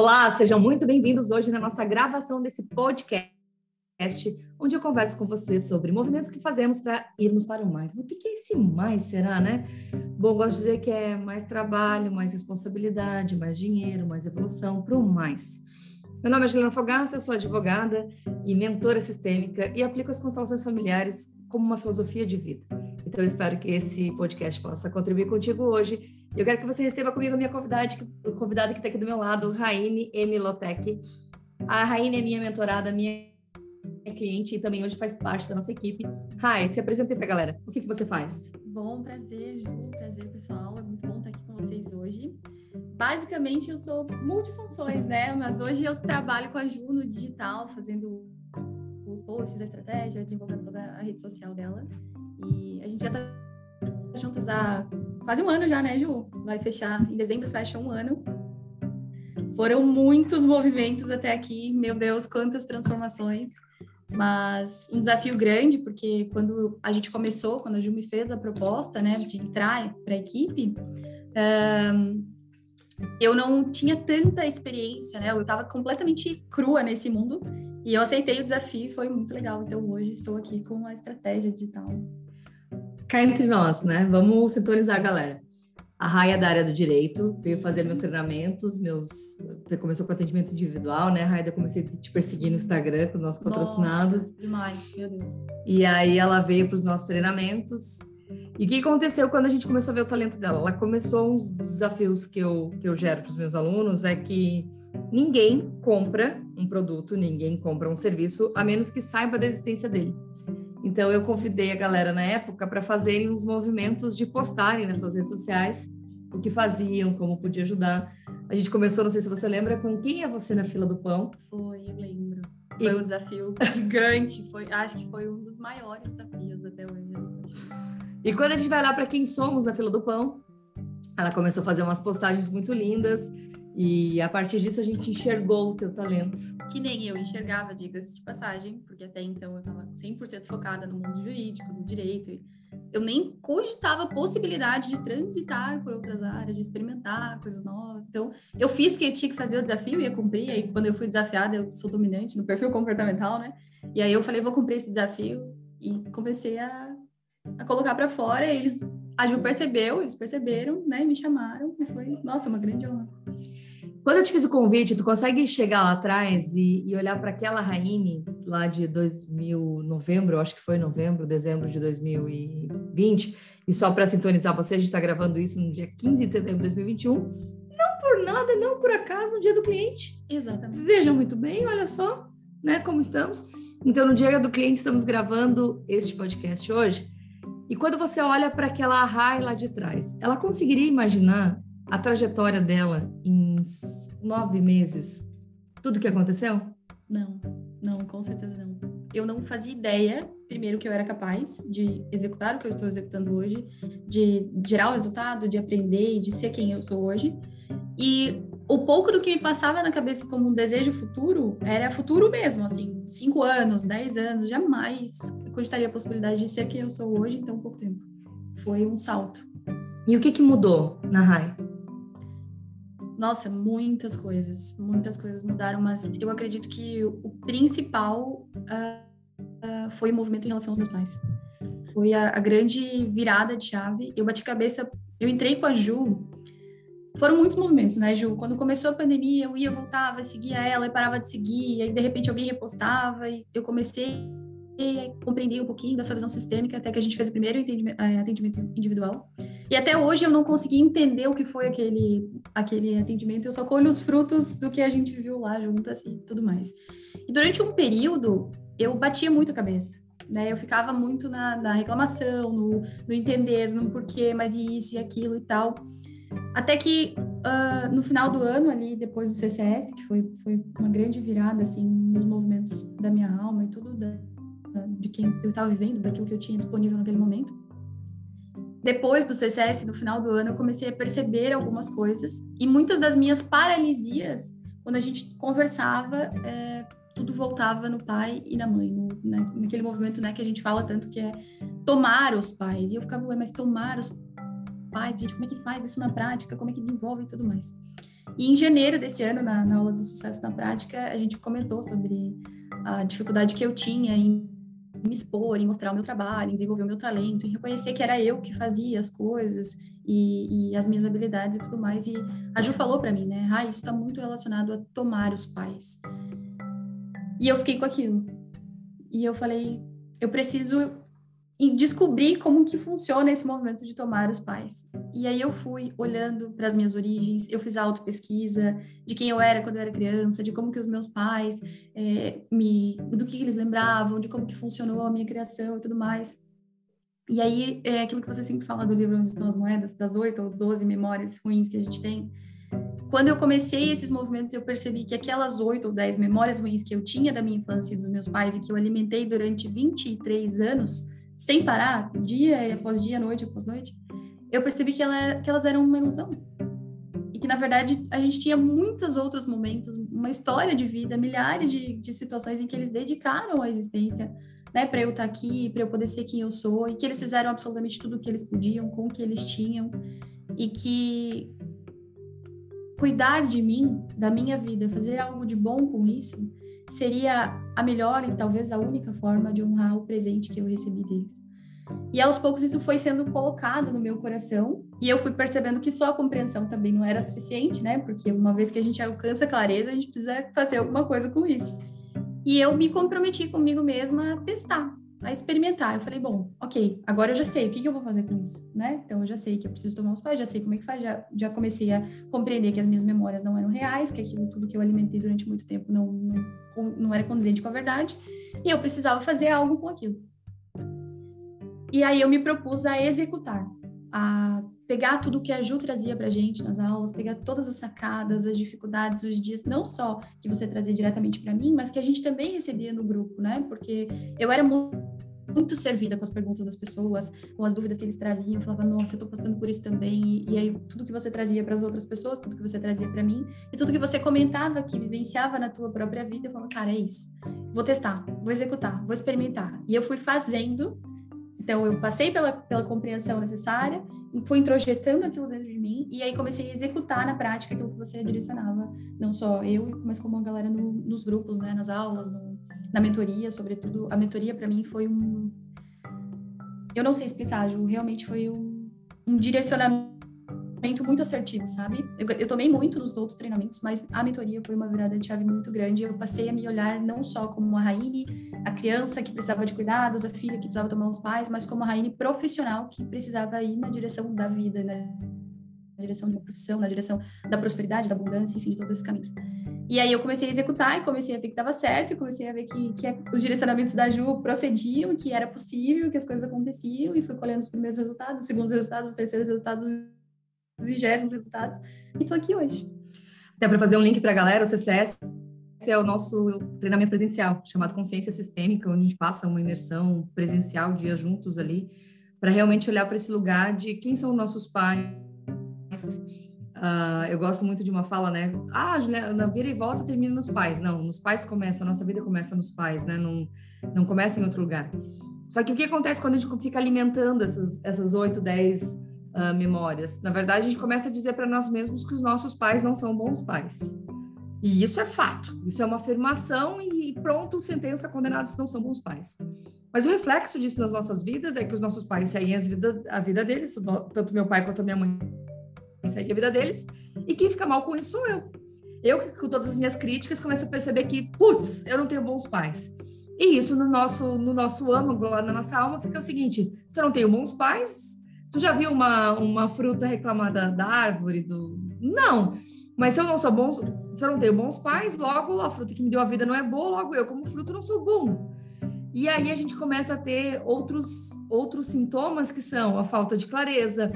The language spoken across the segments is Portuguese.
Olá, sejam muito bem-vindos hoje na nossa gravação desse podcast, onde eu converso com você sobre movimentos que fazemos para irmos para o mais. O que é esse mais, será, né? Bom, gosto de dizer que é mais trabalho, mais responsabilidade, mais dinheiro, mais evolução, para o mais. Meu nome é Juliana Fogaça, eu sou advogada e mentora sistêmica e aplico as constelações familiares como uma filosofia de vida. Então, eu espero que esse podcast possa contribuir contigo hoje. Eu quero que você receba comigo a minha convidada, que está aqui do meu lado, Raine M. Lotec. A Raine é minha mentorada, minha cliente e também hoje faz parte da nossa equipe. Rai, se apresente para a galera. O que, que você faz? Bom, prazer, Ju. Prazer, pessoal. É muito bom estar aqui com vocês hoje. Basicamente, eu sou multifunções, né? Mas hoje eu trabalho com a Ju no digital, fazendo os posts, a estratégia, desenvolvendo toda a rede social dela. E a gente já está juntas há quase um ano já, né, Ju? Vai fechar, em dezembro fecha um ano. Foram muitos movimentos até aqui, meu Deus, quantas transformações. Mas um desafio grande, porque quando a gente começou, quando a Ju me fez a proposta, né, de entrar para a equipe, um, eu não tinha tanta experiência, né? Eu estava completamente crua nesse mundo e eu aceitei o desafio foi muito legal. Então hoje estou aqui com a estratégia digital cá entre nós, né? Vamos sintonizar a galera. A Raia da área do direito, veio fazer meus treinamentos, meus. Começou com atendimento individual, né? Raia, eu comecei a te perseguir no Instagram com os nossos patrocinados. Nossa, demais, meu Deus. E aí ela veio para os nossos treinamentos. E o que aconteceu quando a gente começou a ver o talento dela? Ela começou uns desafios que eu, que eu gero para os meus alunos é que ninguém compra um produto, ninguém compra um serviço, a menos que saiba da existência dele. Então eu convidei a galera na época para fazerem uns movimentos de postarem nas suas redes sociais o que faziam, como podia ajudar. A gente começou, não sei se você lembra, com quem é você na fila do pão? Foi, eu lembro. Foi e... um desafio gigante, foi, acho que foi um dos maiores desafios até hoje. E quando a gente vai lá para quem somos na fila do pão, ela começou a fazer umas postagens muito lindas e a partir disso a gente enxergou o teu talento. Que nem eu enxergava, diga-se de passagem, porque até então eu estava 100% focada no mundo jurídico, no direito. Eu nem cogitava a possibilidade de transitar por outras áreas, de experimentar coisas novas. Então, eu fiz porque tinha que fazer o desafio, ia cumprir. Aí, quando eu fui desafiada, eu sou dominante no perfil comportamental, né? E aí eu falei, vou cumprir esse desafio. E comecei a, a colocar para fora. E eles, a Ju percebeu, eles perceberam, né? E me chamaram. E foi, nossa, uma grande honra. Quando eu te fiz o convite, tu consegue chegar lá atrás e, e olhar para aquela Raine lá de 2000, novembro, acho que foi novembro, dezembro de 2020, e só para sintonizar você, a gente está gravando isso no dia 15 de setembro de 2021. Não por nada, não por acaso, no dia do cliente. Exatamente. Vejam muito bem, olha só, né, como estamos. Então, no dia do cliente, estamos gravando este podcast hoje. E quando você olha para aquela Rai lá de trás, ela conseguiria imaginar a trajetória dela em nove meses, tudo que aconteceu? Não, não, com certeza não. Eu não fazia ideia, primeiro, que eu era capaz de executar o que eu estou executando hoje, de gerar o resultado, de aprender e de ser quem eu sou hoje. E o pouco do que me passava na cabeça como um desejo futuro era futuro mesmo, assim, cinco anos, dez anos, jamais cogitaria a possibilidade de ser quem eu sou hoje em tão pouco tempo. Foi um salto. E o que, que mudou na RAI? Nossa, muitas coisas, muitas coisas mudaram, mas eu acredito que o principal uh, uh, foi o movimento em relação aos meus pais. Foi a, a, grande virada de chave. Eu bati cabeça, eu entrei com a Ju. Foram muitos movimentos, né, Ju? Quando começou a pandemia, eu ia, voltava, seguia ela e parava de seguir, e aí de repente alguém repostava, e eu comecei compreendi um pouquinho dessa visão sistêmica até que a gente fez o primeiro eh, atendimento individual. E até hoje eu não consegui entender o que foi aquele, aquele atendimento, eu só colho os frutos do que a gente viu lá juntas e tudo mais. E durante um período, eu batia muito a cabeça. Né, eu ficava muito na, na reclamação, no, no, entender, no porquê, mas isso e aquilo e tal. Até que uh, no final do ano, ali, depois do CCS, que foi, foi uma grande virada, assim, nos movimentos da minha alma e tudo, da, de quem eu estava vivendo, daquilo que eu tinha disponível naquele momento. Depois do CCS, no final do ano, eu comecei a perceber algumas coisas e muitas das minhas paralisias, quando a gente conversava, é, tudo voltava no pai e na mãe, no, né, naquele movimento né, que a gente fala tanto que é tomar os pais. E eu ficava, ué, mas tomar os pais, gente, como é que faz isso na prática? Como é que desenvolve e tudo mais? E em janeiro desse ano, na, na aula do sucesso na prática, a gente comentou sobre a dificuldade que eu tinha em me expor, em mostrar o meu trabalho, em desenvolver o meu talento, em reconhecer que era eu que fazia as coisas e, e as minhas habilidades e tudo mais. E a Ju falou para mim, né? Ah, isso está muito relacionado a tomar os pais. E eu fiquei com aquilo. E eu falei, eu preciso descobrir como que funciona esse movimento de tomar os pais. E aí eu fui olhando para as minhas origens, eu fiz auto-pesquisa de quem eu era quando eu era criança, de como que os meus pais é, me, do que eles lembravam, de como que funcionou a minha criação e tudo mais. E aí é aquilo que você sempre fala do livro Onde Estão as Moedas, das oito ou doze memórias ruins que a gente tem. Quando eu comecei esses movimentos, eu percebi que aquelas oito ou dez memórias ruins que eu tinha da minha infância e dos meus pais e que eu alimentei durante 23 anos, sem parar, dia após dia, noite após noite, eu percebi que, ela, que elas eram uma ilusão. E que, na verdade, a gente tinha muitos outros momentos, uma história de vida, milhares de, de situações em que eles dedicaram a existência né, para eu estar aqui, para eu poder ser quem eu sou, e que eles fizeram absolutamente tudo o que eles podiam, com o que eles tinham, e que cuidar de mim, da minha vida, fazer algo de bom com isso, seria a melhor e talvez a única forma de honrar o presente que eu recebi deles. E aos poucos isso foi sendo colocado no meu coração, e eu fui percebendo que só a compreensão também não era suficiente, né? Porque uma vez que a gente alcança a clareza, a gente precisa fazer alguma coisa com isso. E eu me comprometi comigo mesma a testar, a experimentar. Eu falei, bom, ok, agora eu já sei o que, que eu vou fazer com isso, né? Então eu já sei que eu preciso tomar os pais, já sei como é que faz, já, já comecei a compreender que as minhas memórias não eram reais, que aquilo tudo que eu alimentei durante muito tempo não, não, não era condizente com a verdade, e eu precisava fazer algo com aquilo. E aí eu me propus a executar, a pegar tudo que a Ju trazia para gente nas aulas, pegar todas as sacadas, as dificuldades, os dias, não só que você trazia diretamente para mim, mas que a gente também recebia no grupo, né? Porque eu era muito servida com as perguntas das pessoas, com as dúvidas que eles traziam. Eu falava, nossa, eu tô passando por isso também. E, aí, tudo que você trazia para as outras pessoas, tudo que você trazia para mim, e tudo que você comentava, que vivenciava na tua própria vida, eu falava, cara, é isso. Vou testar, vou executar, vou experimentar. E eu fui fazendo. Então, eu passei pela, pela compreensão necessária, fui introjetando aquilo dentro de mim e aí comecei a executar na prática aquilo que você direcionava, não só eu, mas como a galera no, nos grupos, né, nas aulas, no, na mentoria, sobretudo. A mentoria para mim foi um eu não sei explicar, Ju, realmente foi um, um direcionamento muito assertivo, sabe? Eu, eu, tomei muito nos outros treinamentos, mas a mentoria foi uma virada de chave muito grande. Eu passei a me olhar não só como uma Raine, a criança que precisava de cuidados, a filha que precisava tomar os pais, mas como a Raine profissional que precisava ir na direção da vida, na direção de uma profissão, na direção da prosperidade, da abundância, enfim, de todos esses caminhos. E aí eu comecei a executar e comecei a ver que dava certo, comecei a ver que, que os direcionamentos da Ju procediam, que era possível, que as coisas aconteciam, e fui colhendo os primeiros resultados, os segundos resultados, os terceiros resultados, vigésimos resultados, e estou aqui hoje. Até para fazer um link para a galera, o CCS é o nosso treinamento presencial, chamado Consciência Sistêmica, onde a gente passa uma imersão presencial, dias juntos ali, para realmente olhar para esse lugar de quem são nossos pais. Uh, eu gosto muito de uma fala, né? Ah, na vira e volta termina nos pais. Não, nos pais começa, a nossa vida começa nos pais, né? Não, não começa em outro lugar. Só que o que acontece quando a gente fica alimentando essas, essas 8, 10 uh, memórias. Na verdade, a gente começa a dizer para nós mesmos que os nossos pais não são bons pais. E isso é fato, isso é uma afirmação e pronto, sentença, condenados não são bons pais. Mas o reflexo disso nas nossas vidas é que os nossos pais seguem as vida, a vida deles, tanto meu pai quanto minha mãe seguem a vida deles, e quem fica mal com isso sou eu. Eu, com todas as minhas críticas, começo a perceber que, putz, eu não tenho bons pais. E isso no nosso, no nosso âmago, lá na nossa alma, fica o seguinte: se eu não tenho bons pais, Tu já viu uma, uma fruta reclamada da árvore? Do... Não. Mas se eu não sou bom, se eu não tenho bons pais, logo a fruta que me deu a vida não é boa, logo eu, como fruto, não sou bom. E aí a gente começa a ter outros, outros sintomas que são a falta de clareza,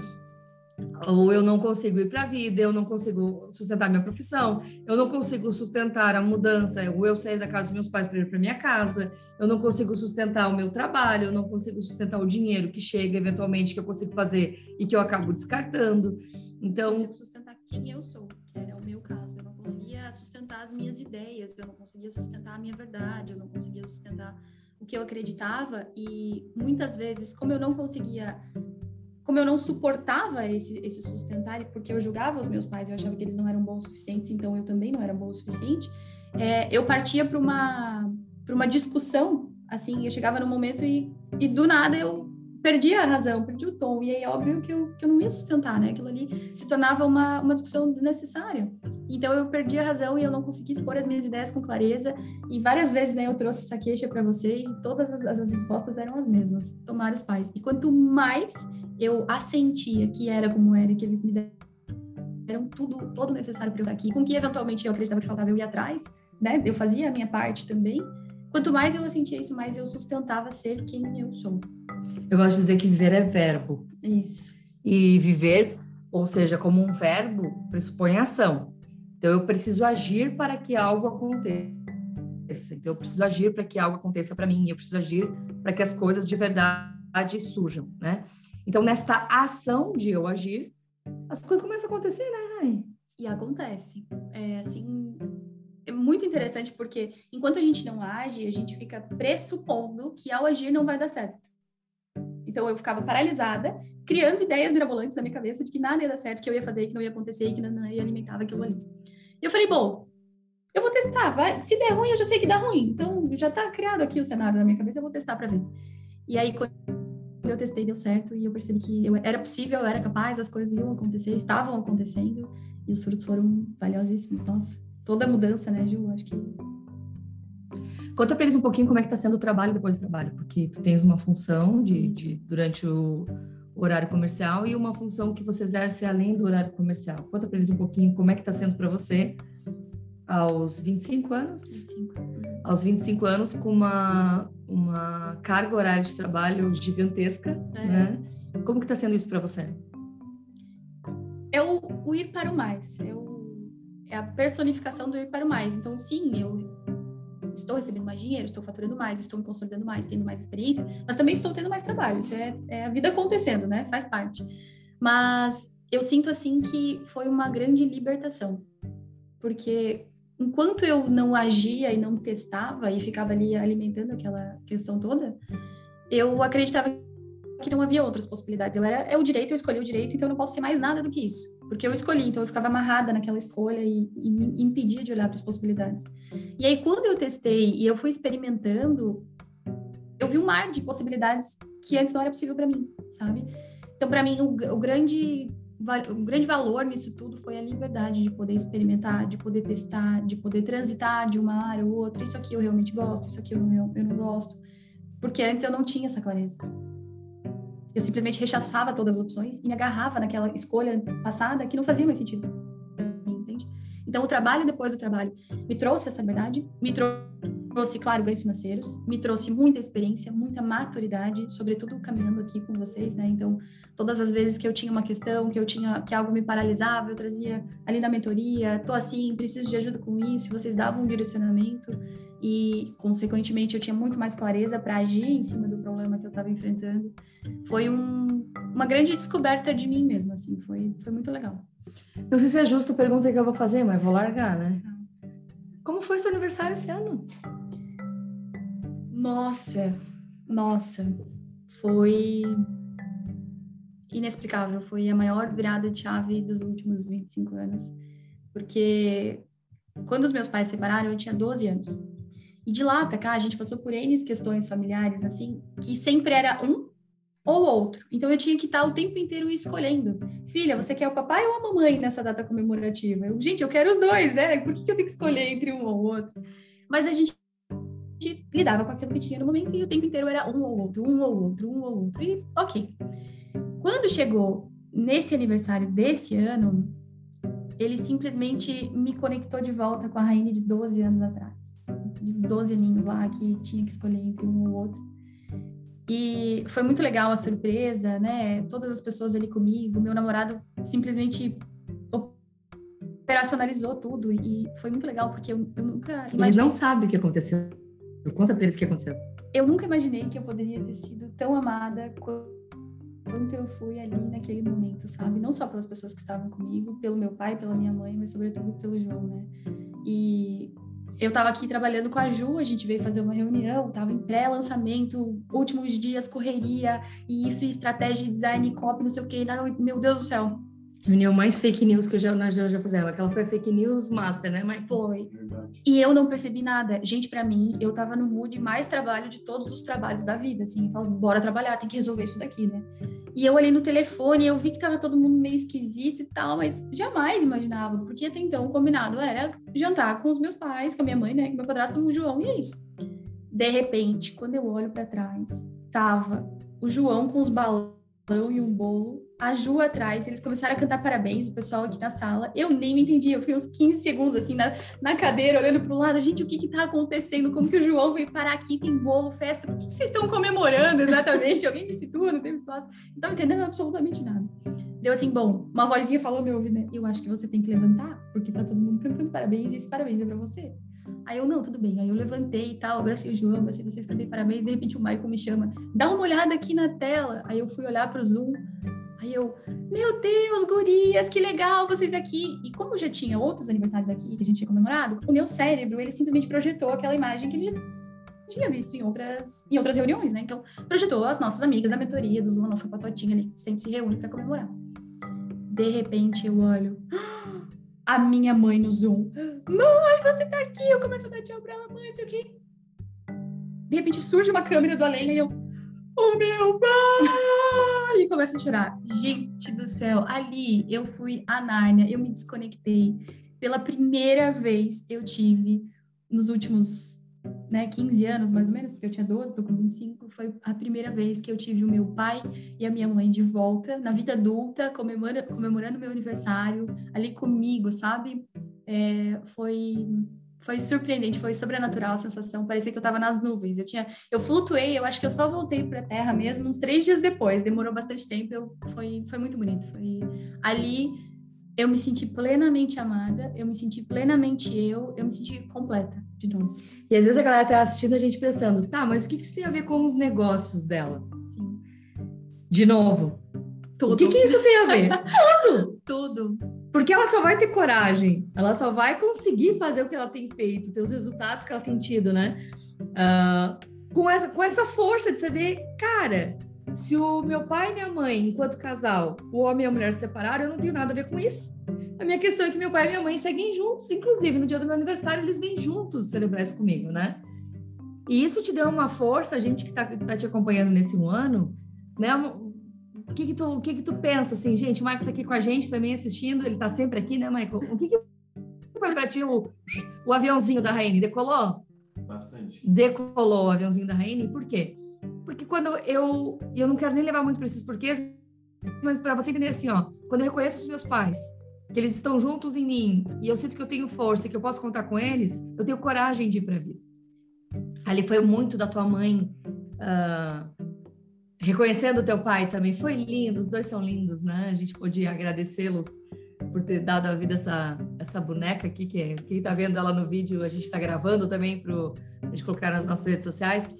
ou eu não consigo ir para a vida, eu não consigo sustentar minha profissão, eu não consigo sustentar a mudança, ou eu sair da casa dos meus pais para ir para minha casa, eu não consigo sustentar o meu trabalho, eu não consigo sustentar o dinheiro que chega eventualmente que eu consigo fazer e que eu acabo descartando. Então, eu consigo sustentar quem eu sou, que era o meu caso. Eu não conseguia sustentar as minhas ideias, eu não conseguia sustentar a minha verdade, eu não conseguia sustentar o que eu acreditava e muitas vezes, como eu não conseguia como eu não suportava esse, esse sustentar, porque eu julgava os meus pais, eu achava que eles não eram bons o suficientes, então eu também não era bom o suficiente, é, eu partia para uma, uma discussão, assim, eu chegava no momento e, e do nada eu perdi a razão, perdi o tom, e aí óbvio que eu, que eu não ia sustentar, né? Aquilo ali se tornava uma, uma discussão desnecessária. Então eu perdi a razão e eu não consegui expor as minhas ideias com clareza, e várias vezes, né, eu trouxe essa queixa para vocês, e todas as, as respostas eram as mesmas, tomar os pais. E quanto mais eu assentia que era como era, que eles me deram tudo, todo necessário para eu estar aqui, com que eventualmente eu acreditava que faltava eu ir atrás, né? Eu fazia a minha parte também. Quanto mais eu assentia isso, mais eu sustentava ser quem eu sou. Eu gosto de dizer que viver é verbo. Isso. E viver, ou seja, como um verbo, pressupõe ação. Então, eu preciso agir para que algo aconteça. Então, eu preciso agir para que algo aconteça para mim. Eu preciso agir para que as coisas de verdade surjam, né? Então, nesta ação de eu agir, as coisas começam a acontecer, né, Rai? E acontece. É assim, é muito interessante porque enquanto a gente não age, a gente fica pressupondo que ao agir não vai dar certo. Então eu ficava paralisada, criando ideias mirabolantes na minha cabeça de que nada ia dar certo, que eu ia fazer, que não ia acontecer, que não ia alimentava aquilo ali. E eu falei, bom, eu vou testar, vai. Se der ruim, eu já sei que dá ruim. Então já tá criado aqui o cenário na minha cabeça, eu vou testar para ver. E aí quando eu testei, deu certo e eu percebi que eu era possível, eu era capaz, as coisas iam acontecer, estavam acontecendo e os frutos foram valiosíssimos. Nossa, toda mudança, né, Ju? Acho que Conta para eles um pouquinho como é que está sendo o trabalho depois do trabalho, porque tu tens uma função de, de durante o horário comercial e uma função que você exerce além do horário comercial. Conta para eles um pouquinho como é que está sendo para você aos 25 anos? 25. Aos 25 anos com uma, uma carga horária de trabalho gigantesca, é. né? Como que está sendo isso para você? É o, o, ir para o mais, é, o, é a personificação do ir para o mais. Então, sim, eu estou recebendo mais dinheiro, estou faturando mais, estou me consolidando mais, tendo mais experiência, mas também estou tendo mais trabalho. Isso é, é a vida acontecendo, né? Faz parte. Mas eu sinto assim que foi uma grande libertação, porque enquanto eu não agia e não testava e ficava ali alimentando aquela questão toda, eu acreditava que não havia outras possibilidades. Eu era é o direito, eu escolhi o direito, então eu não posso ser mais nada do que isso, porque eu escolhi, então eu ficava amarrada naquela escolha e, e me impedia de olhar para as possibilidades. E aí quando eu testei e eu fui experimentando, eu vi um mar de possibilidades que antes não era possível para mim, sabe? Então para mim o, o grande o grande valor nisso tudo foi a liberdade de poder experimentar, de poder testar, de poder transitar de uma área ou outra. Isso aqui eu realmente gosto, isso aqui eu não, eu não gosto. Porque antes eu não tinha essa clareza. Eu simplesmente rechaçava todas as opções e me agarrava naquela escolha passada que não fazia mais sentido entende? Então, o trabalho depois do trabalho me trouxe essa liberdade, me trouxe, claro, ganhos financeiros, me trouxe muita experiência, muita maturidade, sobretudo caminhando aqui com vocês, né? Então, todas as vezes que eu tinha uma questão, que eu tinha que algo me paralisava, eu trazia ali na mentoria, tô assim, preciso de ajuda com isso, vocês davam um direcionamento e, consequentemente, eu tinha muito mais clareza para agir em cima do problema que eu estava enfrentando. Foi um, uma grande descoberta de mim mesma, assim, foi, foi muito legal. Não sei se é justo a pergunta que eu vou fazer, mas vou largar, né? Como foi seu aniversário esse ano? Nossa, nossa, foi inexplicável. Foi a maior virada de chave dos últimos 25 anos. Porque quando os meus pais se separaram, eu tinha 12 anos. E de lá para cá, a gente passou por N questões familiares, assim, que sempre era um ou outro. Então eu tinha que estar o tempo inteiro escolhendo. Filha, você quer o papai ou a mamãe nessa data comemorativa? Eu, gente, eu quero os dois, né? Por que, que eu tenho que escolher entre um ou outro? Mas a gente lidava com aquilo que tinha no momento e o tempo inteiro era um ou outro, um ou outro, um ou outro. E ok. Quando chegou nesse aniversário desse ano, ele simplesmente me conectou de volta com a Rainha de 12 anos atrás de 12 aninhos lá que tinha que escolher entre um ou outro. E foi muito legal a surpresa, né? Todas as pessoas ali comigo, meu namorado simplesmente operacionalizou tudo e foi muito legal porque eu, eu nunca imaginei... Eles não sabem o que aconteceu. Conta para eles o que aconteceu. Eu nunca imaginei que eu poderia ter sido tão amada quanto eu fui ali naquele momento, sabe? Não só pelas pessoas que estavam comigo, pelo meu pai, pela minha mãe, mas sobretudo pelo João, né? E eu estava aqui trabalhando com a Ju, a gente veio fazer uma reunião, estava em pré-lançamento, últimos dias, correria, e isso, estratégia, design, copy, não sei o quê. Meu Deus do céu. Reunião mais fake news que eu já, já, já fiz. Aquela foi a fake news master, né? Mas... Foi. Verdade. E eu não percebi nada. Gente, para mim, eu tava no mood mais trabalho de todos os trabalhos da vida, assim. Eu falo, bora trabalhar, tem que resolver isso daqui, né? E eu olhei no telefone, eu vi que tava todo mundo meio esquisito e tal, mas jamais imaginava, porque até então o combinado era jantar com os meus pais, com a minha mãe, né, com meu padrasto, o João, e é isso. De repente, quando eu olho para trás, tava o João com os balões e um bolo a Ju atrás, eles começaram a cantar parabéns, o pessoal aqui na sala. Eu nem me entendi, eu fiquei uns 15 segundos assim na, na cadeira, olhando para o lado. Gente, o que que tá acontecendo? Como que o João veio parar aqui? Tem bolo, festa? O que, que vocês estão comemorando exatamente? Alguém me situa, não tem espaço. Não estava entendendo absolutamente nada. Deu assim, bom, uma vozinha falou meu ouvido, né? Eu acho que você tem que levantar, porque tá todo mundo cantando parabéns e esse parabéns é para você. Aí eu, não, tudo bem. Aí eu levantei e tal, abracei o João, abracei vocês, cantei parabéns. De repente o Michael me chama, dá uma olhada aqui na tela. Aí eu fui olhar pro Zoom, Aí eu, meu Deus, gurias, que legal vocês aqui. E como já tinha outros aniversários aqui que a gente tinha comemorado, o meu cérebro, ele simplesmente projetou aquela imagem que ele já tinha visto em outras, em outras reuniões, né? Então, projetou as nossas amigas da mentoria do Zoom, a nossa patotinha ali, que sempre se reúne para comemorar. De repente, eu olho a minha mãe no Zoom. Mãe, você tá aqui! Eu começo a dar tchau pra ela, mãe, isso aqui. De repente surge uma câmera do além e eu, o meu pai! E começa a chorar. Gente do céu, ali eu fui a Nárnia, eu me desconectei. Pela primeira vez eu tive, nos últimos né, 15 anos mais ou menos, porque eu tinha 12, tô com 25, foi a primeira vez que eu tive o meu pai e a minha mãe de volta, na vida adulta, comemorando, comemorando meu aniversário, ali comigo, sabe? É, foi foi surpreendente, foi sobrenatural a sensação, parecia que eu estava nas nuvens. Eu tinha, eu flutuei, eu acho que eu só voltei para a Terra mesmo uns três dias depois. Demorou bastante tempo, eu, foi, foi muito bonito. Foi ali eu me senti plenamente amada, eu me senti plenamente eu, eu me senti completa de novo. E às vezes a galera tá assistindo a gente pensando, tá, mas o que isso tem a ver com os negócios dela? Sim. De novo, tudo. O que, que isso tem a ver? Tudo! Tudo. Porque ela só vai ter coragem, ela só vai conseguir fazer o que ela tem feito, ter os resultados que ela tem tido, né? Uh, com, essa, com essa força de saber, cara, se o meu pai e minha mãe, enquanto casal, o homem e a mulher se separaram, eu não tenho nada a ver com isso. A minha questão é que meu pai e minha mãe seguem juntos, inclusive no dia do meu aniversário, eles vêm juntos celebrar isso comigo, né? E isso te deu uma força, a gente que está tá te acompanhando nesse um ano, né? O que que tu, o que que tu pensa, assim, gente, o Michael tá aqui com a gente também assistindo, ele tá sempre aqui, né, Michael? O que que foi para ti o, o aviãozinho da Raine? Decolou? Bastante. Decolou o aviãozinho da Raine, por quê? Porque quando eu, eu não quero nem levar muito para esses porquês, mas para você entender assim, ó, quando eu reconheço os meus pais, que eles estão juntos em mim, e eu sinto que eu tenho força, que eu posso contar com eles, eu tenho coragem de ir para a vida. Ali foi muito da tua mãe uh, reconhecendo o teu pai também. Foi lindo, os dois são lindos, né? A gente podia agradecê-los por ter dado a vida essa, essa boneca aqui, que é, quem tá vendo ela no vídeo, a gente está gravando também para a gente colocar nas nossas redes sociais.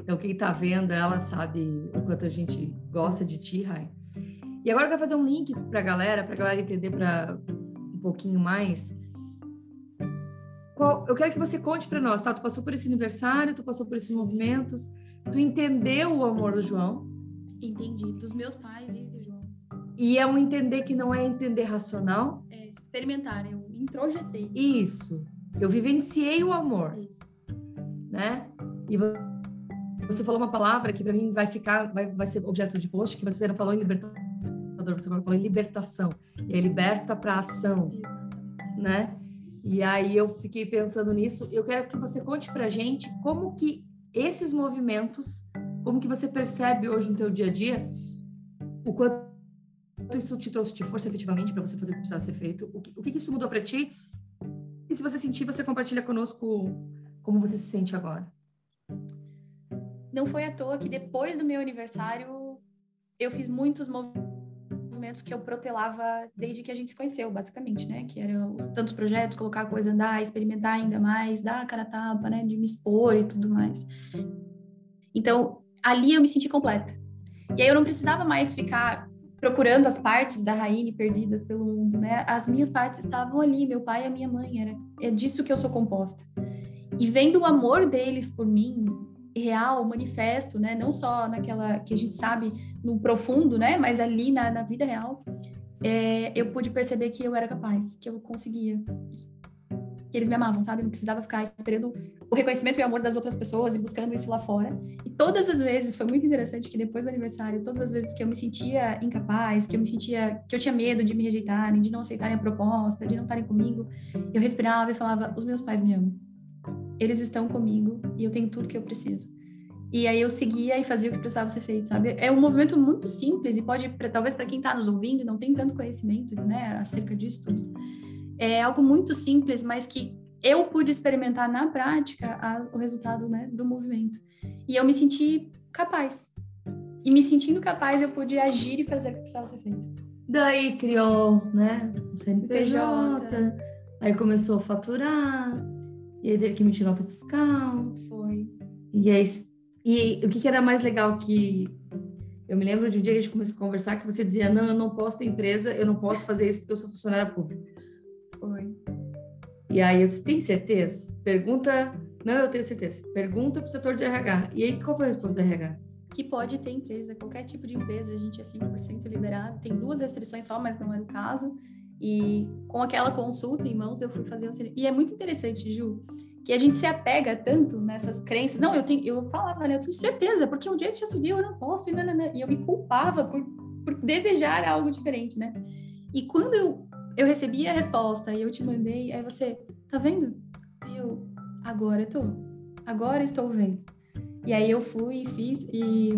Então, quem tá vendo ela sabe o quanto a gente gosta de ti, Rai. E agora para fazer um link para a galera, para a galera entender para um pouquinho mais. Qual, eu quero que você conte para nós, tá? Tu passou por esse aniversário, tu passou por esses movimentos, tu entendeu o amor do João, Entendi. Dos meus pais e do João. E é um entender que não é entender racional? É experimentar, eu introjetei. Isso. Eu vivenciei o amor. Isso. Né? E você falou uma palavra que para mim vai ficar, vai, vai ser objeto de post, que você não falou em libertador, você falou em libertação. E aí liberta para ação. Exatamente. Né? E aí eu fiquei pensando nisso. Eu quero que você conte para gente como que esses movimentos como que você percebe hoje no teu dia a dia o quanto isso te trouxe de força efetivamente para você fazer o que precisava ser feito? O que, o que isso mudou para ti? E se você sentir, você compartilha conosco como você se sente agora. Não foi à toa que depois do meu aniversário eu fiz muitos movimentos que eu protelava desde que a gente se conheceu, basicamente, né? Que eram tantos projetos, colocar a coisa andar, experimentar ainda mais, dar a cara a tapa, né? De me expor e tudo mais. Então, ali eu me senti completa. E aí eu não precisava mais ficar procurando as partes da Raine perdidas pelo mundo, né? As minhas partes estavam ali, meu pai e a minha mãe, era é disso que eu sou composta. E vendo o amor deles por mim, real, manifesto, né? Não só naquela que a gente sabe no profundo, né? Mas ali na, na vida real, é, eu pude perceber que eu era capaz, que eu conseguia, que eles me amavam, sabe? Não precisava ficar esperando o reconhecimento e o amor das outras pessoas e buscando isso lá fora. E todas as vezes, foi muito interessante que depois do aniversário, todas as vezes que eu me sentia incapaz, que eu me sentia, que eu tinha medo de me rejeitarem, de não aceitarem a proposta, de não estarem comigo, eu respirava e falava: os meus pais me amam. Eles estão comigo e eu tenho tudo que eu preciso. E aí eu seguia e fazia o que precisava ser feito, sabe? É um movimento muito simples e pode, talvez para quem está nos ouvindo, não tem tanto conhecimento, né, acerca disso tudo é algo muito simples, mas que eu pude experimentar na prática a, o resultado né, do movimento. E eu me senti capaz. E me sentindo capaz, eu pude agir e fazer o que precisava ser feito. Daí criou, né, o CNPJ, PJ. aí começou a faturar, e aí teve que emitir nota fiscal. Foi. E, aí, e o que, que era mais legal que eu me lembro de um dia que a gente começou a conversar que você dizia, não, eu não posso ter empresa, eu não posso fazer isso porque eu sou funcionária pública. E aí eu disse, tem certeza? Pergunta, não, eu tenho certeza. Pergunta para o setor de RH. E aí qual foi a resposta do RH? Que pode ter empresa, qualquer tipo de empresa, a gente é 5% liberado. Tem duas restrições só, mas não era o caso. E com aquela consulta em mãos, eu fui fazer o E é muito interessante, Ju, que a gente se apega tanto nessas crenças. Não, eu tenho, eu falava, né, eu tenho certeza, porque um dia já se viu, eu não posso, e, não, não, não. e eu me culpava por, por desejar algo diferente, né? E quando eu eu recebi a resposta e eu te mandei, aí você, tá vendo? Aí eu, agora eu tô, agora estou vendo. E aí eu fui e fiz e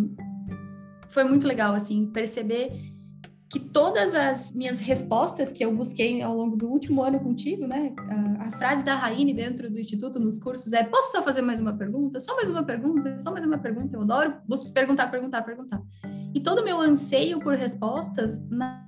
foi muito legal, assim, perceber que todas as minhas respostas que eu busquei ao longo do último ano contigo, né? A, a, frase da Raine dentro do Instituto, nos cursos, é: posso só fazer mais uma pergunta? Só mais uma pergunta? Só mais uma pergunta? Eu adoro perguntar, perguntar, perguntar. E todo o meu anseio por respostas, na,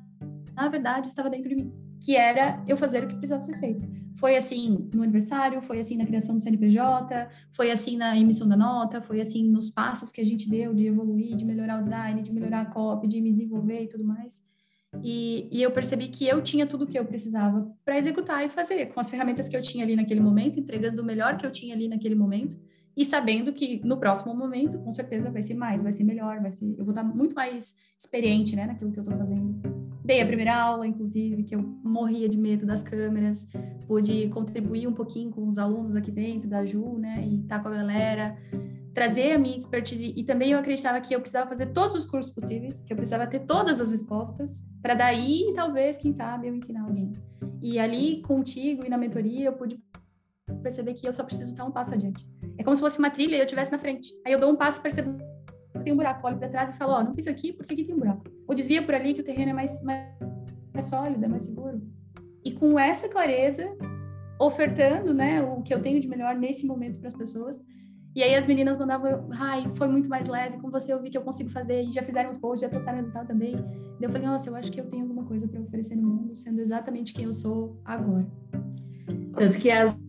na verdade, estava dentro de mim que era eu fazer o que precisava ser feito. Foi assim no aniversário, foi assim na criação do CNPJ, foi assim na emissão da nota, foi assim nos passos que a gente deu de evoluir, de melhorar o design, de melhorar a copy, de me desenvolver e tudo mais. E, e eu percebi que eu tinha tudo o que eu precisava para executar e fazer, com as ferramentas que eu tinha ali naquele momento, entregando o melhor que eu tinha ali naquele momento e sabendo que no próximo momento, com certeza, vai ser mais, vai ser melhor, vai ser, eu vou estar muito mais experiente, né, naquilo que eu estou fazendo. Dei a primeira aula, inclusive, que eu morria de medo das câmeras, pude contribuir um pouquinho com os alunos aqui dentro da Ju, né, e estar tá com a galera, trazer a minha expertise. E também eu acreditava que eu precisava fazer todos os cursos possíveis, que eu precisava ter todas as respostas, para daí, talvez, quem sabe, eu ensinar alguém. E ali, contigo e na mentoria, eu pude perceber que eu só preciso dar um passo adiante. É como se fosse uma trilha e eu estivesse na frente. Aí eu dou um passo e percebo que tem um buraco, olho para trás e falo, ó, oh, não pisa aqui porque aqui tem um buraco. Ou desvia por ali que o terreno é mais, mais, mais sólido, é mais seguro. E com essa clareza, ofertando, né, o que eu tenho de melhor nesse momento para as pessoas. E aí as meninas mandavam, ai, foi muito mais leve, com você eu vi que eu consigo fazer, e já fizeram os posts, já trouxeram resultado também. E eu falei, nossa, eu acho que eu tenho alguma coisa para oferecer no mundo, sendo exatamente quem eu sou agora. Tanto que as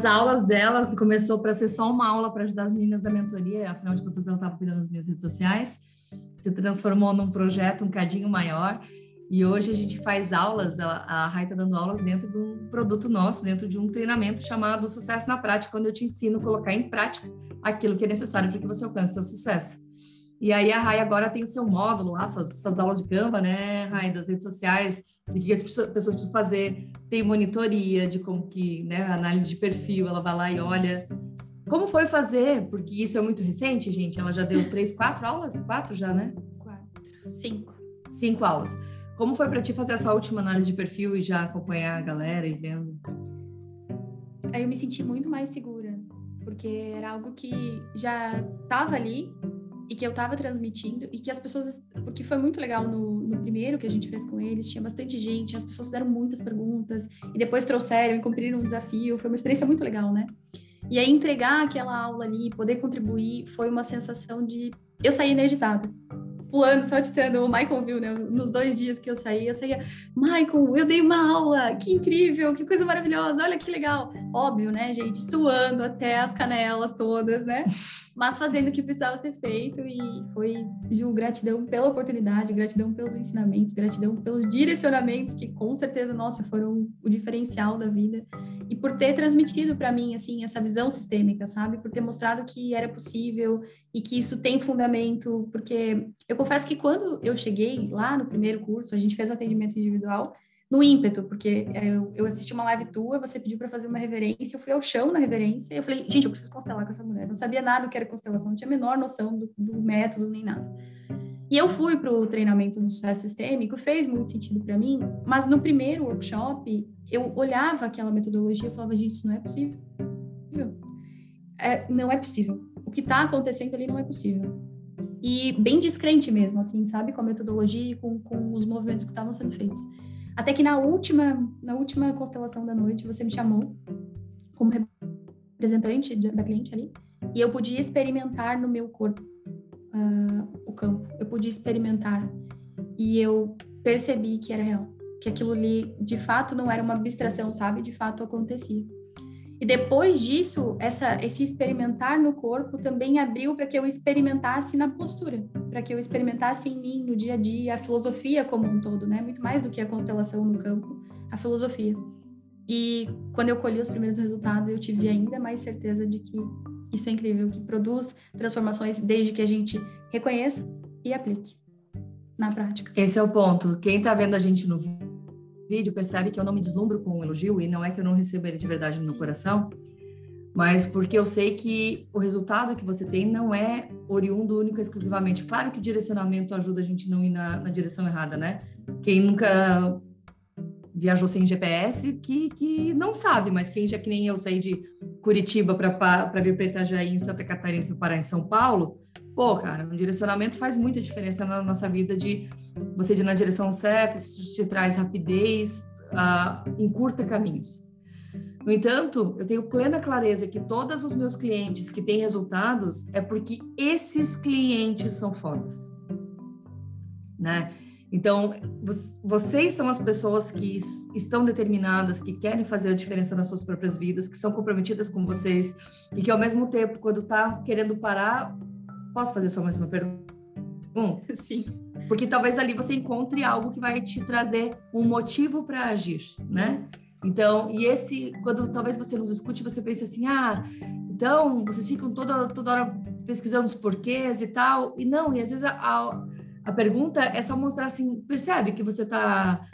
as aulas dela, que começou para ser só uma aula para ajudar as meninas da mentoria, afinal de contas ela estava cuidando das minhas redes sociais, se transformou num projeto um cadinho maior. E hoje a gente faz aulas, a, Rai está dando aulas dentro de um produto nosso, dentro de um treinamento chamado Sucesso na Prática, quando eu te ensino a colocar em prática aquilo que é necessário para que você alcance seu sucesso. E aí a Rai agora tem o seu módulo lá, suas aulas de Canva, né, Rai, das redes sociais, de que as pessoas precisam fazer, tem monitoria de como que, né, análise de perfil, ela vai lá e olha. Como foi fazer? Porque isso é muito recente, gente. Ela já deu três, quatro aulas? Quatro já, né? Quatro. Cinco. Cinco aulas. Como foi para ti fazer essa última análise de perfil e já acompanhar a galera e vendo? Aí eu me senti muito mais segura, porque era algo que já estava ali e que eu estava transmitindo e que as pessoas, porque foi muito legal no, no, primeiro que a gente fez com eles, tinha bastante gente, as pessoas fizeram muitas perguntas e depois trouxeram e cumpriram um desafio, foi uma experiência muito legal, né? E aí entregar aquela aula ali, poder contribuir, foi uma sensação de eu saí energizada pulando, saltitando. O Michael viu, né? Nos dois dias que eu saí, eu saía, Michael, eu dei uma aula, que incrível, que coisa maravilhosa, olha que legal. Óbvio, né, gente? Suando até as canelas todas, né? Mas fazendo o que precisava ser feito e foi, Ju, gratidão pela oportunidade, gratidão pelos ensinamentos, gratidão pelos direcionamentos que com certeza, nossa, foram o diferencial da vida. Por ter transmitido para mim assim essa visão sistêmica, sabe? Por ter mostrado que era possível e que isso tem fundamento, porque eu confesso que quando eu cheguei lá no primeiro curso, a gente fez um atendimento individual no ímpeto, porque eu, eu assisti uma live tua, você pediu para fazer uma reverência, eu fui ao chão na reverência, e eu falei, gente, eu preciso constelar com essa mulher. não sabia nada do que era constelação, não tinha a menor noção do, do método nem nada. E eu fui para o treinamento no sucesso sistêmico, fez muito sentido para mim, mas no primeiro workshop, eu olhava aquela metodologia e falava, gente, isso não é possível. É, não é possível. O que está acontecendo ali não é possível. E bem descrente mesmo, assim, sabe? Com a metodologia e com, com os movimentos que estavam sendo feitos. Até que na última, na última constelação da noite, você me chamou como representante da cliente ali, e eu podia experimentar no meu corpo uh, o campo. Eu podia experimentar e eu percebi que era real, que aquilo ali de fato não era uma abstração, sabe? De fato acontecia. E depois disso, essa, esse experimentar no corpo também abriu para que eu experimentasse na postura, para que eu experimentasse em mim, no dia a dia, a filosofia como um todo, né? Muito mais do que a constelação no campo, a filosofia. E quando eu colhi os primeiros resultados, eu tive ainda mais certeza de que isso é incrível, que produz transformações desde que a gente reconheça e aplique na prática. Esse é o ponto. Quem está vendo a gente no vídeo percebe que eu não me deslumbro com um elogio e não é que eu não recebo ele de verdade no meu coração, mas porque eu sei que o resultado que você tem não é oriundo único e exclusivamente. Claro que o direcionamento ajuda a gente não ir na, na direção errada, né? Quem nunca viajou sem GPS, que, que não sabe, mas quem já que nem eu saí de Curitiba para vir para Itajaí, em Santa Catarina, para parar em São Paulo, pô, cara, um direcionamento faz muita diferença na nossa vida de você ir na direção certa, isso te traz rapidez, uh, encurta caminhos. No entanto, eu tenho plena clareza que todos os meus clientes que têm resultados é porque esses clientes são fodas, né? Então, vocês são as pessoas que estão determinadas, que querem fazer a diferença nas suas próprias vidas, que são comprometidas com vocês e que ao mesmo tempo, quando tá querendo parar, posso fazer só mais uma pergunta? Sim. Porque talvez ali você encontre algo que vai te trazer um motivo para agir, né? Então, e esse, quando talvez você nos escute, você pense assim, ah, então vocês ficam toda, toda hora pesquisando os porquês e tal, e não, e às vezes a, a a pergunta é só mostrar assim, percebe que você está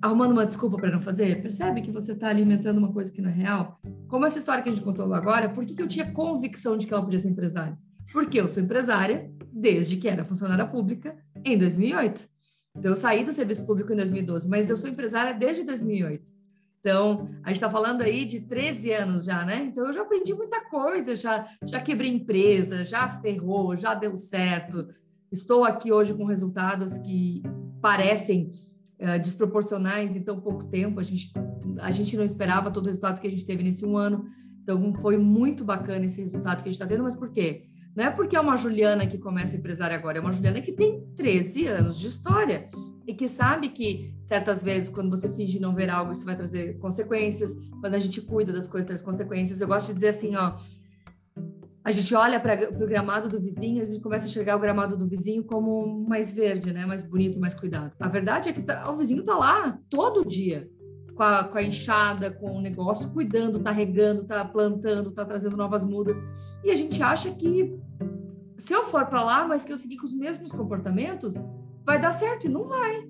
arrumando uma desculpa para não fazer? Percebe que você está alimentando uma coisa que não é real? Como essa história que a gente contou agora, por que, que eu tinha convicção de que ela podia ser empresária? Porque eu sou empresária desde que era funcionária pública em 2008. Então, eu saí do serviço público em 2012, mas eu sou empresária desde 2008. Então, a gente está falando aí de 13 anos já, né? Então, eu já aprendi muita coisa, já, já quebrei empresa, já ferrou, já deu certo, Estou aqui hoje com resultados que parecem uh, desproporcionais em tão pouco tempo. A gente, a gente não esperava todo o resultado que a gente teve nesse um ano. Então, foi muito bacana esse resultado que a gente está tendo, mas por quê? Não é porque é uma Juliana que começa empresária agora, é uma Juliana que tem 13 anos de história e que sabe que certas vezes, quando você finge não ver algo, isso vai trazer consequências. Quando a gente cuida das coisas, traz consequências. Eu gosto de dizer assim, ó, a gente olha para o gramado do vizinho, a gente começa a enxergar o gramado do vizinho como mais verde, né? Mais bonito, mais cuidado. A verdade é que tá, o vizinho tá lá todo dia, com a, com a enxada, com o negócio, cuidando, tá regando, tá plantando, tá trazendo novas mudas. E a gente acha que se eu for para lá, mas que eu seguir com os mesmos comportamentos, vai dar certo e não vai.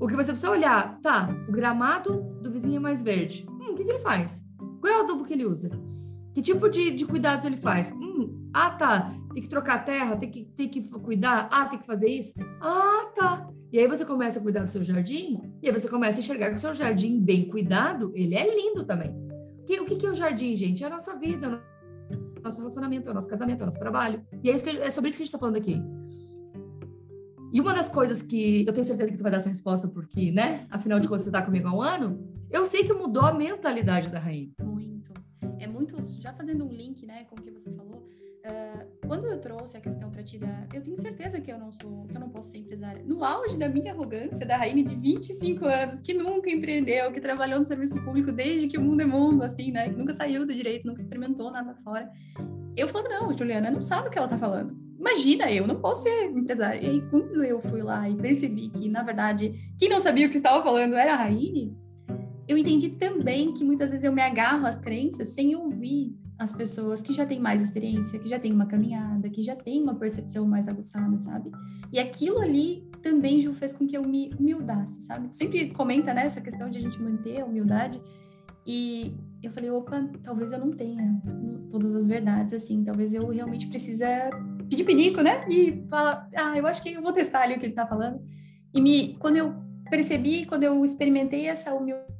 O que você precisa olhar, tá? O gramado do vizinho é mais verde. Hum, o que, que ele faz? Qual é o adubo que ele usa? Que tipo de, de cuidados ele faz? Hum, ah, tá. Tem que trocar terra, tem que, tem que cuidar. Ah, tem que fazer isso. Ah, tá. E aí você começa a cuidar do seu jardim, e aí você começa a enxergar que o seu jardim bem cuidado, ele é lindo também. O que, é o jardim, gente? É a nossa vida, é o nosso relacionamento, é o nosso casamento, é o nosso trabalho. E é, isso que, é sobre isso que a gente está falando aqui. E uma das coisas que eu tenho certeza que tu vai dar essa resposta, porque, né? Afinal de contas, você está comigo há um ano, eu sei que mudou a mentalidade da rainha muito, já fazendo um link, né, com o que você falou, uh, quando eu trouxe a questão para ti da, eu tenho certeza que eu não sou, que eu não posso ser empresária. No auge da minha arrogância, da Raine de 25 anos, que nunca empreendeu, que trabalhou no serviço público desde que o mundo é mundo, assim, né, que nunca saiu do direito, nunca experimentou nada fora. Eu falava, não, Juliana não sabe o que ela tá falando. Imagina, eu não posso ser empresária. E aí, quando eu fui lá e percebi que, na verdade, quem não sabia o que estava falando era a Raine, eu entendi também que muitas vezes eu me agarro às crenças sem ouvir as pessoas que já têm mais experiência, que já têm uma caminhada, que já têm uma percepção mais aguçada, sabe? E aquilo ali também, Ju, fez com que eu me humildasse, sabe? Sempre comenta, né, essa questão de a gente manter a humildade. E eu falei, opa, talvez eu não tenha todas as verdades, assim, talvez eu realmente precisa pedir pinico, né? E falar, ah, eu acho que eu vou testar ali o que ele tá falando. E me, quando eu percebi, quando eu experimentei essa humildade,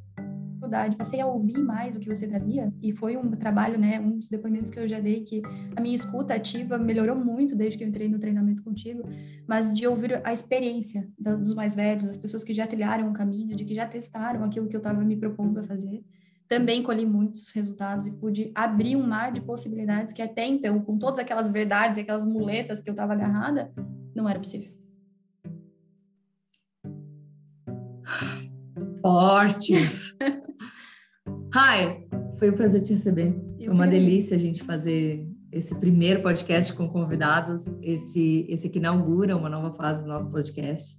dificuldade, passei a ouvir mais o que você trazia, e foi um trabalho, né, um dos depoimentos que eu já dei, que a minha escuta ativa melhorou muito desde que eu entrei no treinamento contigo, mas de ouvir a experiência dos mais velhos, das pessoas que já trilharam o caminho, de que já testaram aquilo que eu estava me propondo a fazer, também colhi muitos resultados e pude abrir um mar de possibilidades que até então, com todas aquelas verdades e aquelas muletas que eu estava agarrada, não era possível. Fortes! Rai, foi um prazer te receber. Foi uma delícia a gente fazer esse primeiro podcast com convidados, esse, esse que inaugura uma nova fase do nosso podcast,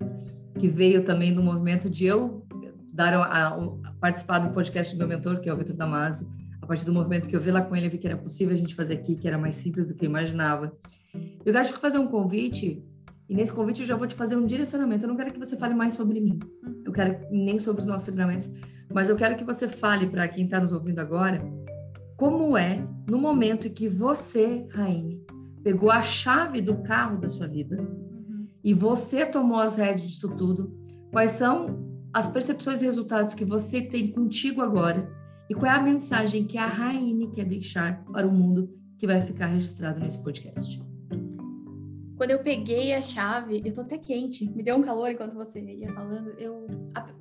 que veio também do movimento de eu dar a, a, a participar do podcast do meu mentor, que é o Vitor Damasio, a partir do movimento que eu vi lá com ele, eu vi que era possível a gente fazer aqui, que era mais simples do que eu imaginava. Eu quero te fazer um convite, e nesse convite eu já vou te fazer um direcionamento. Eu não quero que você fale mais sobre mim, eu quero nem sobre os nossos treinamentos, mas eu quero que você fale para quem está nos ouvindo agora como é no momento em que você, Raine, pegou a chave do carro da sua vida uhum. e você tomou as rédeas disso tudo. Quais são as percepções e resultados que você tem contigo agora e qual é a mensagem que a Raine quer deixar para o mundo que vai ficar registrado nesse podcast? Quando eu peguei a chave, eu tô até quente, me deu um calor enquanto você ia falando. Eu,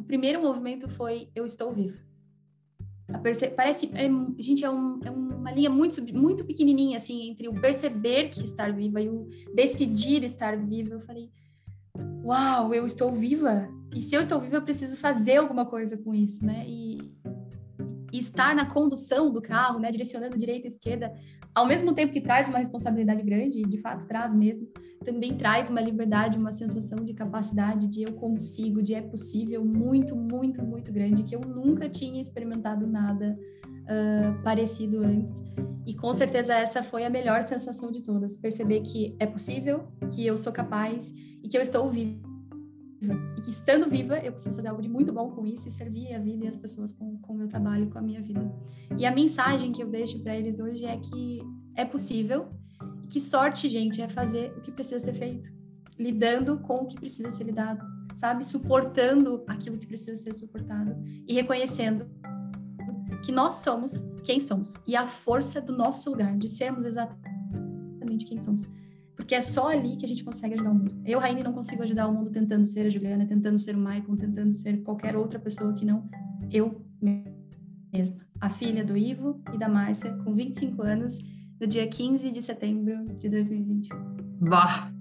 primeiro movimento foi eu estou viva. Perce, parece, é, gente, é, um, é, uma linha muito, muito pequenininha assim entre o perceber que estar viva e o decidir estar viva. Eu falei, uau, eu estou viva. E se eu estou viva, eu preciso fazer alguma coisa com isso, né? E, estar na condução do carro, né, direcionando direita e esquerda, ao mesmo tempo que traz uma responsabilidade grande, de fato traz mesmo, também traz uma liberdade, uma sensação de capacidade, de eu consigo, de é possível, muito, muito, muito grande, que eu nunca tinha experimentado nada uh, parecido antes. E com certeza essa foi a melhor sensação de todas, perceber que é possível, que eu sou capaz e que eu estou viva e que estando viva eu preciso fazer algo de muito bom com isso e servir a vida e as pessoas com, com o meu trabalho, com a minha vida. E a mensagem que eu deixo para eles hoje é que é possível que sorte, gente, é fazer o que precisa ser feito, lidando com o que precisa ser lidado, sabe? Suportando aquilo que precisa ser suportado e reconhecendo que nós somos quem somos e a força do nosso lugar, de sermos exatamente quem somos. Porque é só ali que a gente consegue ajudar o mundo. Eu, Raine, não consigo ajudar o mundo tentando ser a Juliana, tentando ser o Michael, tentando ser qualquer outra pessoa que não eu mesma. A filha do Ivo e da Márcia, com 25 anos, no dia 15 de setembro de 2021. Bah,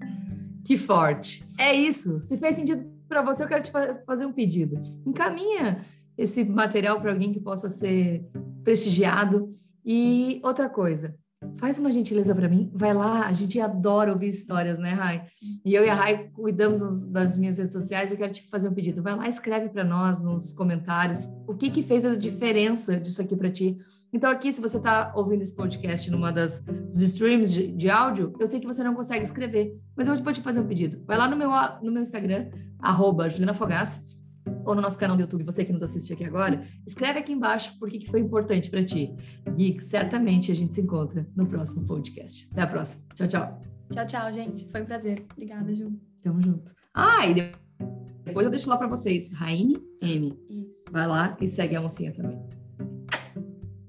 que forte. É isso. Se fez sentido para você, eu quero te fazer um pedido. Encaminha esse material para alguém que possa ser prestigiado. E outra coisa, faz uma gentileza para mim, vai lá, a gente adora ouvir histórias, né, Rai? E eu e a Rai cuidamos das minhas redes sociais, eu quero te fazer um pedido. Vai lá, escreve para nós nos comentários o que que fez a diferença disso aqui para ti então, aqui, se você está ouvindo esse podcast numa das dos streams de, de, áudio, eu sei que você não consegue escrever, mas eu vou te fazer um pedido. Vai lá no meu, no meu Instagram, arroba Juliana Fogaça, ou no nosso canal do YouTube, você que nos assiste aqui agora, escreve aqui embaixo por que foi importante para ti. E certamente a gente se encontra no próximo podcast. Até a próxima. Tchau, tchau. Tchau, tchau, gente. Foi um prazer. Obrigada, Ju. Tamo junto. Ah, e depois eu deixo lá para vocês. Raine M. Isso. Vai lá e segue a mocinha também.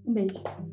Um beijo.